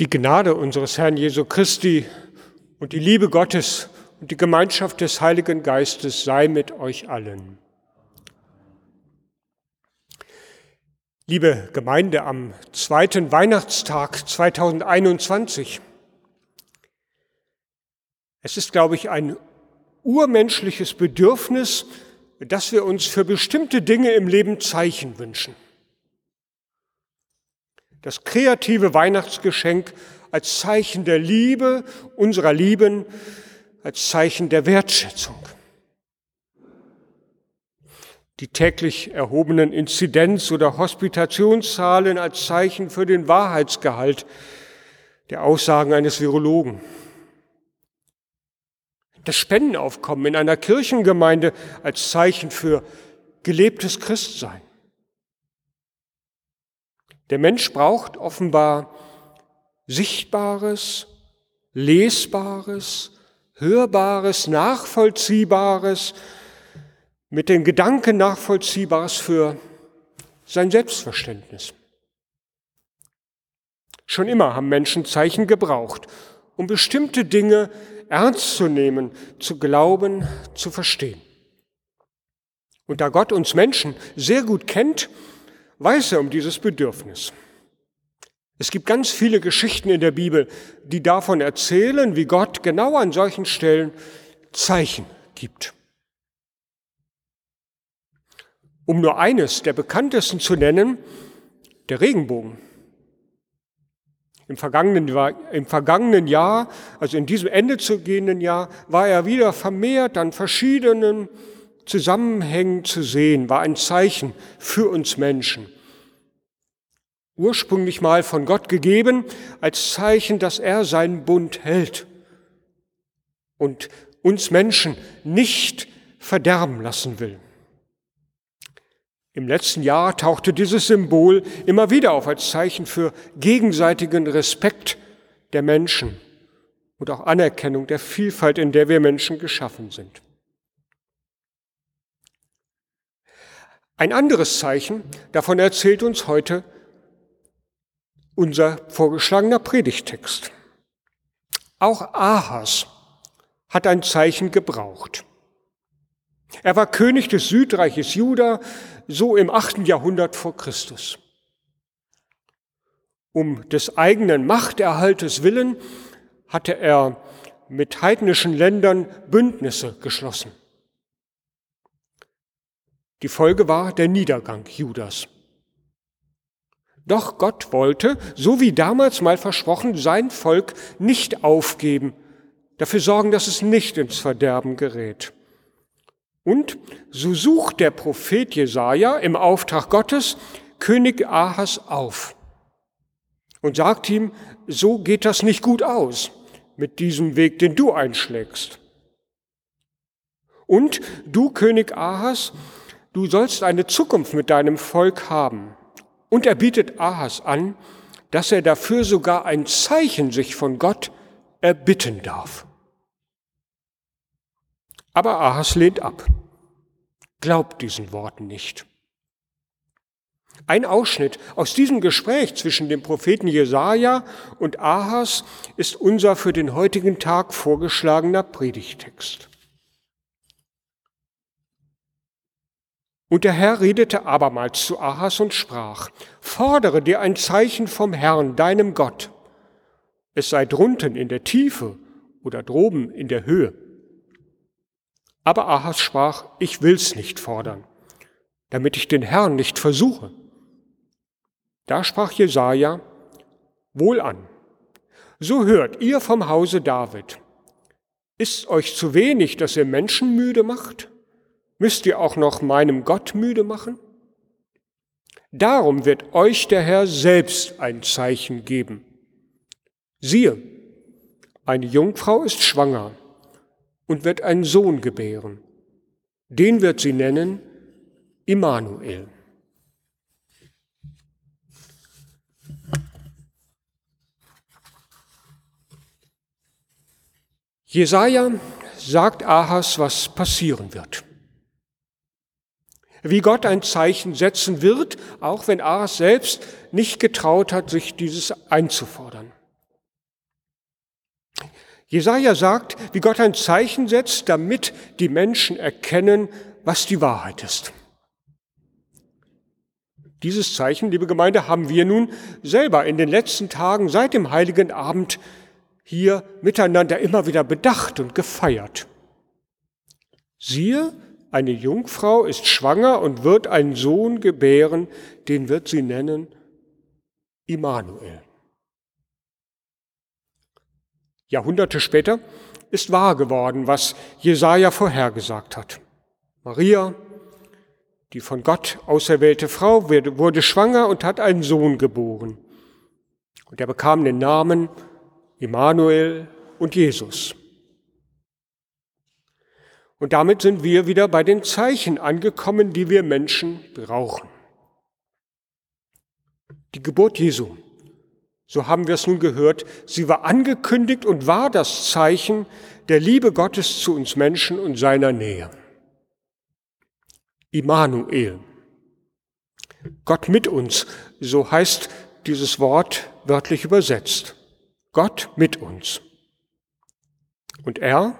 Die Gnade unseres Herrn Jesu Christi und die Liebe Gottes und die Gemeinschaft des Heiligen Geistes sei mit euch allen. Liebe Gemeinde, am zweiten Weihnachtstag 2021, es ist, glaube ich, ein urmenschliches Bedürfnis, dass wir uns für bestimmte Dinge im Leben Zeichen wünschen das kreative Weihnachtsgeschenk als Zeichen der Liebe unserer Lieben, als Zeichen der Wertschätzung. Die täglich erhobenen Inzidenz- oder Hospitationszahlen als Zeichen für den Wahrheitsgehalt der Aussagen eines Virologen. Das Spendenaufkommen in einer Kirchengemeinde als Zeichen für gelebtes Christsein. Der Mensch braucht offenbar Sichtbares, Lesbares, Hörbares, Nachvollziehbares, mit den Gedanken Nachvollziehbares für sein Selbstverständnis. Schon immer haben Menschen Zeichen gebraucht, um bestimmte Dinge ernst zu nehmen, zu glauben, zu verstehen. Und da Gott uns Menschen sehr gut kennt, weiß er um dieses Bedürfnis. Es gibt ganz viele Geschichten in der Bibel, die davon erzählen, wie Gott genau an solchen Stellen Zeichen gibt. Um nur eines der bekanntesten zu nennen, der Regenbogen. Im vergangenen, Im vergangenen Jahr, also in diesem Ende zu gehenden Jahr, war er wieder vermehrt an verschiedenen Zusammenhängen zu sehen, war ein Zeichen für uns Menschen. Ursprünglich mal von Gott gegeben als Zeichen, dass er seinen Bund hält und uns Menschen nicht verderben lassen will. Im letzten Jahr tauchte dieses Symbol immer wieder auf als Zeichen für gegenseitigen Respekt der Menschen und auch Anerkennung der Vielfalt, in der wir Menschen geschaffen sind. Ein anderes Zeichen, davon erzählt uns heute unser vorgeschlagener Predigtext. Auch Ahas hat ein Zeichen gebraucht. Er war König des Südreiches Juda, so im achten Jahrhundert vor Christus. Um des eigenen Machterhaltes willen hatte er mit heidnischen Ländern Bündnisse geschlossen. Die Folge war der Niedergang Judas. Doch Gott wollte, so wie damals mal versprochen, sein Volk nicht aufgeben, dafür sorgen, dass es nicht ins Verderben gerät. Und so sucht der Prophet Jesaja im Auftrag Gottes König Ahas auf und sagt ihm, so geht das nicht gut aus mit diesem Weg, den du einschlägst. Und du, König Ahas, du sollst eine Zukunft mit deinem Volk haben. Und er bietet Ahas an, dass er dafür sogar ein Zeichen sich von Gott erbitten darf. Aber Ahas lehnt ab, glaubt diesen Worten nicht. Ein Ausschnitt aus diesem Gespräch zwischen dem Propheten Jesaja und Ahas ist unser für den heutigen Tag vorgeschlagener Predigtext. Und der Herr redete abermals zu Ahas und sprach, fordere dir ein Zeichen vom Herrn, deinem Gott. Es sei drunten in der Tiefe oder droben in der Höhe. Aber Ahas sprach, ich will's nicht fordern, damit ich den Herrn nicht versuche. Da sprach Jesaja, wohlan, so hört ihr vom Hause David. Ist euch zu wenig, dass ihr Menschen müde macht? Müsst ihr auch noch meinem Gott müde machen? Darum wird euch der Herr selbst ein Zeichen geben. Siehe, eine Jungfrau ist schwanger und wird einen Sohn gebären. Den wird sie nennen Immanuel. Jesaja sagt Ahas, was passieren wird wie Gott ein Zeichen setzen wird, auch wenn Ahas selbst nicht getraut hat, sich dieses einzufordern. Jesaja sagt, wie Gott ein Zeichen setzt, damit die Menschen erkennen, was die Wahrheit ist. Dieses Zeichen, liebe Gemeinde, haben wir nun selber in den letzten Tagen seit dem heiligen Abend hier miteinander immer wieder bedacht und gefeiert. Siehe, eine Jungfrau ist schwanger und wird einen Sohn gebären, den wird sie nennen Immanuel. Jahrhunderte später ist wahr geworden, was Jesaja vorhergesagt hat. Maria, die von Gott auserwählte Frau, wurde schwanger und hat einen Sohn geboren. Und er bekam den Namen Immanuel und Jesus. Und damit sind wir wieder bei den Zeichen angekommen, die wir Menschen brauchen. Die Geburt Jesu, so haben wir es nun gehört, sie war angekündigt und war das Zeichen der Liebe Gottes zu uns Menschen und seiner Nähe. Immanuel. Gott mit uns, so heißt dieses Wort wörtlich übersetzt. Gott mit uns. Und er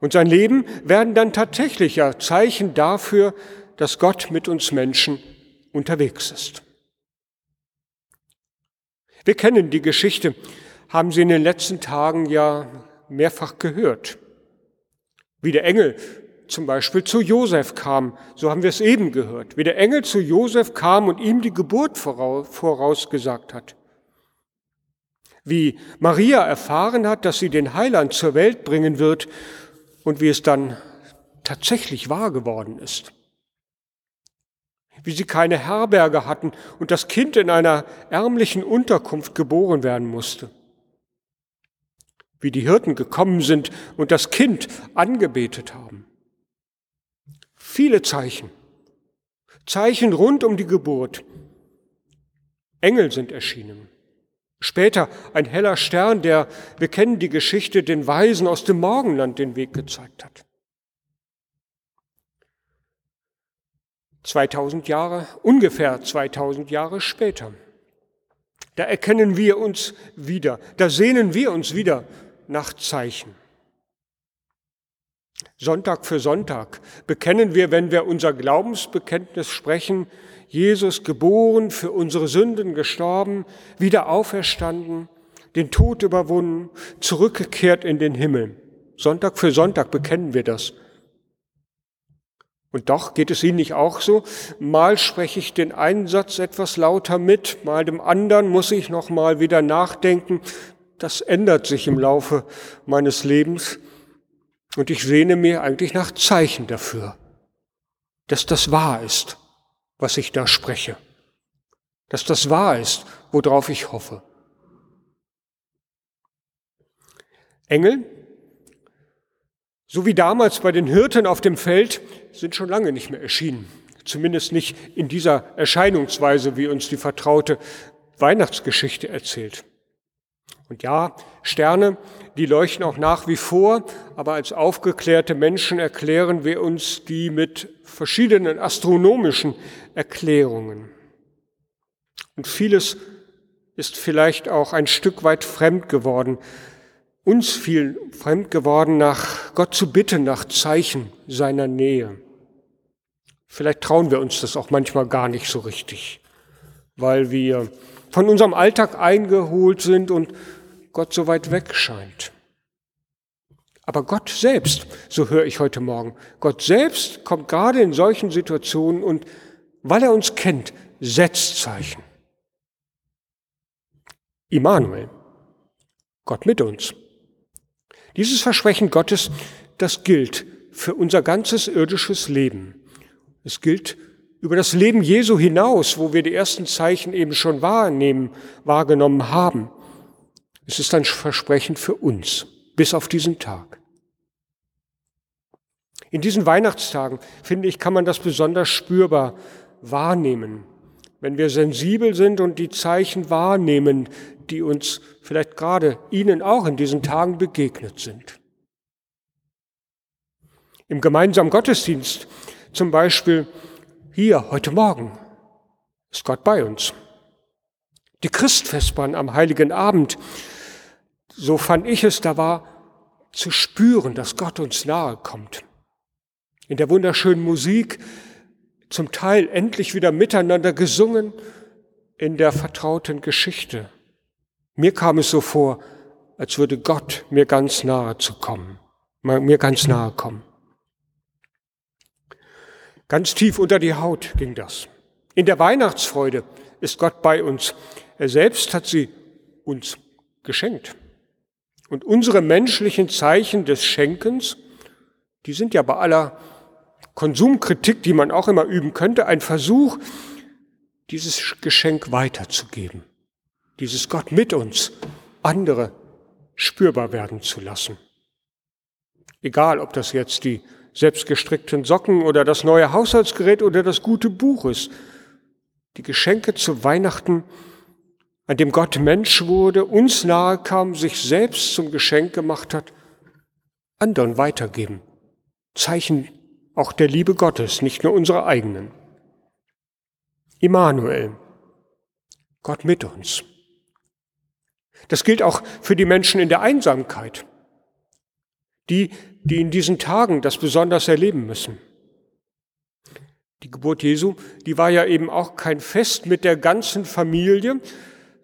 und sein Leben werden dann tatsächlicher Zeichen dafür, dass Gott mit uns Menschen unterwegs ist. Wir kennen die Geschichte, haben sie in den letzten Tagen ja mehrfach gehört. Wie der Engel zum Beispiel zu Josef kam, so haben wir es eben gehört, wie der Engel zu Josef kam und ihm die Geburt vorausgesagt hat. Wie Maria erfahren hat, dass sie den Heiland zur Welt bringen wird und wie es dann tatsächlich wahr geworden ist. Wie sie keine Herberge hatten und das Kind in einer ärmlichen Unterkunft geboren werden musste. Wie die Hirten gekommen sind und das Kind angebetet haben. Viele Zeichen. Zeichen rund um die Geburt. Engel sind erschienen. Später ein heller Stern, der, wir kennen die Geschichte, den Weisen aus dem Morgenland den Weg gezeigt hat. 2000 Jahre, ungefähr 2000 Jahre später, da erkennen wir uns wieder, da sehnen wir uns wieder nach Zeichen. Sonntag für Sonntag bekennen wir, wenn wir unser Glaubensbekenntnis sprechen, Jesus geboren, für unsere Sünden gestorben, wieder auferstanden, den Tod überwunden, zurückgekehrt in den Himmel. Sonntag für Sonntag bekennen wir das. Und doch geht es Ihnen nicht auch so? Mal spreche ich den einen Satz etwas lauter mit, mal dem anderen muss ich noch mal wieder nachdenken. Das ändert sich im Laufe meines Lebens. Und ich sehne mir eigentlich nach Zeichen dafür, dass das wahr ist, was ich da spreche. Dass das wahr ist, worauf ich hoffe. Engel, so wie damals bei den Hirten auf dem Feld, sind schon lange nicht mehr erschienen. Zumindest nicht in dieser Erscheinungsweise, wie uns die vertraute Weihnachtsgeschichte erzählt. Und ja, Sterne, die leuchten auch nach wie vor, aber als aufgeklärte Menschen erklären wir uns die mit verschiedenen astronomischen Erklärungen. Und vieles ist vielleicht auch ein Stück weit fremd geworden, uns viel fremd geworden, nach Gott zu bitten, nach Zeichen seiner Nähe. Vielleicht trauen wir uns das auch manchmal gar nicht so richtig, weil wir von unserem Alltag eingeholt sind und Gott so weit weg scheint. Aber Gott selbst, so höre ich heute Morgen, Gott selbst kommt gerade in solchen Situationen und weil er uns kennt, setzt Zeichen. Immanuel, Gott mit uns. Dieses Versprechen Gottes, das gilt für unser ganzes irdisches Leben. Es gilt über das Leben Jesu hinaus, wo wir die ersten Zeichen eben schon wahrnehmen, wahrgenommen haben. Es ist ein Versprechen für uns, bis auf diesen Tag. In diesen Weihnachtstagen, finde ich, kann man das besonders spürbar wahrnehmen, wenn wir sensibel sind und die Zeichen wahrnehmen, die uns vielleicht gerade Ihnen auch in diesen Tagen begegnet sind. Im gemeinsamen Gottesdienst, zum Beispiel hier heute Morgen, ist Gott bei uns. Die Christfestbahn am heiligen Abend so fand ich es, da war zu spüren, dass Gott uns nahe kommt. In der wunderschönen Musik, zum Teil endlich wieder miteinander gesungen, in der vertrauten Geschichte. Mir kam es so vor, als würde Gott mir ganz nahe zu kommen, mir ganz nahe kommen. Ganz tief unter die Haut ging das. In der Weihnachtsfreude ist Gott bei uns. Er selbst hat sie uns geschenkt. Und unsere menschlichen Zeichen des Schenkens, die sind ja bei aller Konsumkritik, die man auch immer üben könnte, ein Versuch, dieses Geschenk weiterzugeben, dieses Gott mit uns, andere spürbar werden zu lassen. Egal, ob das jetzt die selbstgestrickten Socken oder das neue Haushaltsgerät oder das gute Buch ist. Die Geschenke zu Weihnachten, an dem Gott Mensch wurde, uns nahe kam, sich selbst zum Geschenk gemacht hat, anderen weitergeben. Zeichen auch der Liebe Gottes, nicht nur unsere eigenen. Immanuel, Gott mit uns. Das gilt auch für die Menschen in der Einsamkeit, die, die in diesen Tagen das besonders erleben müssen. Die Geburt Jesu, die war ja eben auch kein Fest mit der ganzen Familie,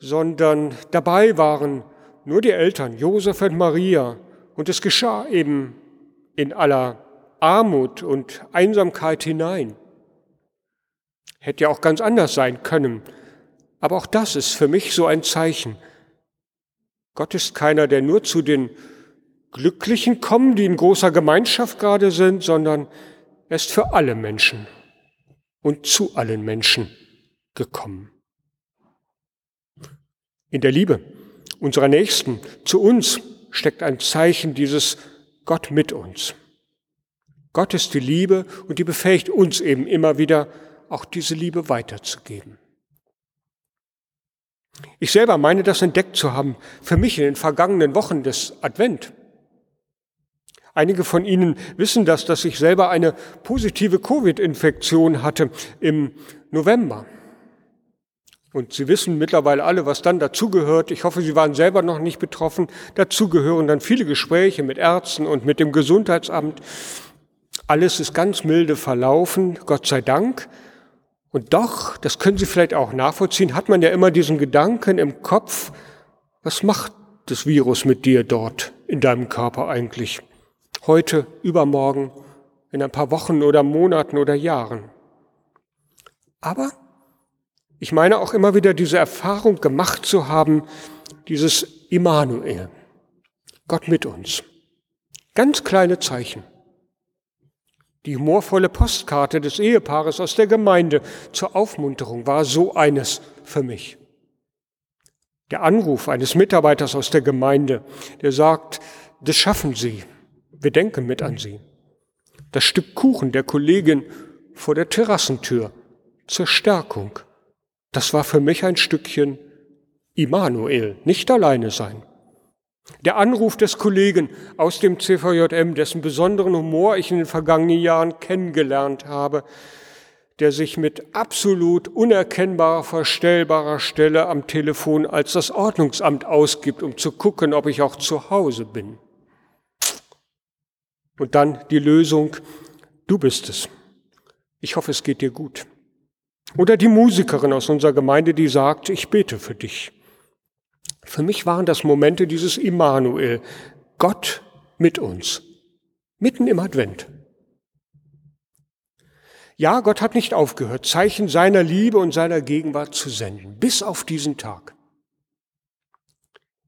sondern dabei waren nur die Eltern, Josef und Maria, und es geschah eben in aller Armut und Einsamkeit hinein. Hätte ja auch ganz anders sein können. Aber auch das ist für mich so ein Zeichen. Gott ist keiner, der nur zu den Glücklichen kommt, die in großer Gemeinschaft gerade sind, sondern er ist für alle Menschen und zu allen Menschen gekommen. In der Liebe unserer Nächsten zu uns steckt ein Zeichen dieses Gott mit uns. Gott ist die Liebe und die befähigt uns eben immer wieder auch diese Liebe weiterzugeben. Ich selber meine das entdeckt zu haben, für mich in den vergangenen Wochen des Advent. Einige von Ihnen wissen das, dass ich selber eine positive Covid-Infektion hatte im November. Und Sie wissen mittlerweile alle, was dann dazugehört. Ich hoffe, Sie waren selber noch nicht betroffen. Dazu gehören dann viele Gespräche mit Ärzten und mit dem Gesundheitsamt. Alles ist ganz milde verlaufen, Gott sei Dank. Und doch, das können Sie vielleicht auch nachvollziehen, hat man ja immer diesen Gedanken im Kopf, was macht das Virus mit dir dort in deinem Körper eigentlich? Heute, übermorgen, in ein paar Wochen oder Monaten oder Jahren. Aber ich meine auch immer wieder diese Erfahrung gemacht zu haben, dieses Immanuel, Gott mit uns. Ganz kleine Zeichen. Die humorvolle Postkarte des Ehepaares aus der Gemeinde zur Aufmunterung war so eines für mich. Der Anruf eines Mitarbeiters aus der Gemeinde, der sagt, das schaffen Sie, wir denken mit an Sie. Das Stück Kuchen der Kollegin vor der Terrassentür zur Stärkung, das war für mich ein Stückchen Immanuel, nicht alleine sein. Der Anruf des Kollegen aus dem CVJM, dessen besonderen Humor ich in den vergangenen Jahren kennengelernt habe, der sich mit absolut unerkennbarer, verstellbarer Stelle am Telefon als das Ordnungsamt ausgibt, um zu gucken, ob ich auch zu Hause bin. Und dann die Lösung, du bist es. Ich hoffe, es geht dir gut. Oder die Musikerin aus unserer Gemeinde, die sagt, ich bete für dich. Für mich waren das Momente dieses Immanuel, Gott mit uns, mitten im Advent. Ja, Gott hat nicht aufgehört, Zeichen seiner Liebe und seiner Gegenwart zu senden, bis auf diesen Tag.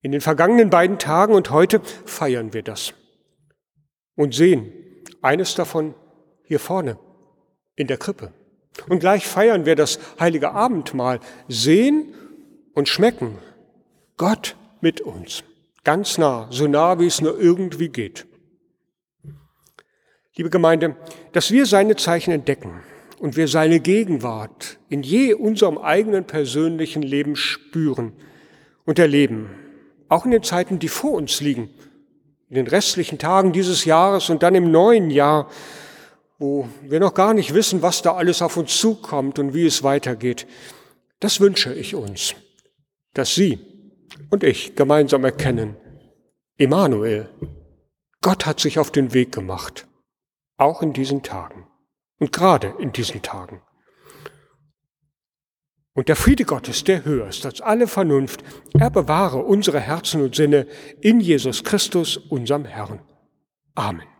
In den vergangenen beiden Tagen und heute feiern wir das und sehen eines davon hier vorne in der Krippe. Und gleich feiern wir das heilige Abendmahl, sehen und schmecken Gott mit uns, ganz nah, so nah wie es nur irgendwie geht. Liebe Gemeinde, dass wir seine Zeichen entdecken und wir seine Gegenwart in je unserem eigenen persönlichen Leben spüren und erleben, auch in den Zeiten, die vor uns liegen, in den restlichen Tagen dieses Jahres und dann im neuen Jahr, wo wir noch gar nicht wissen, was da alles auf uns zukommt und wie es weitergeht. Das wünsche ich uns, dass Sie und ich gemeinsam erkennen, Immanuel, Gott hat sich auf den Weg gemacht, auch in diesen Tagen und gerade in diesen Tagen. Und der Friede Gottes, der höher ist als alle Vernunft, er bewahre unsere Herzen und Sinne in Jesus Christus, unserem Herrn. Amen.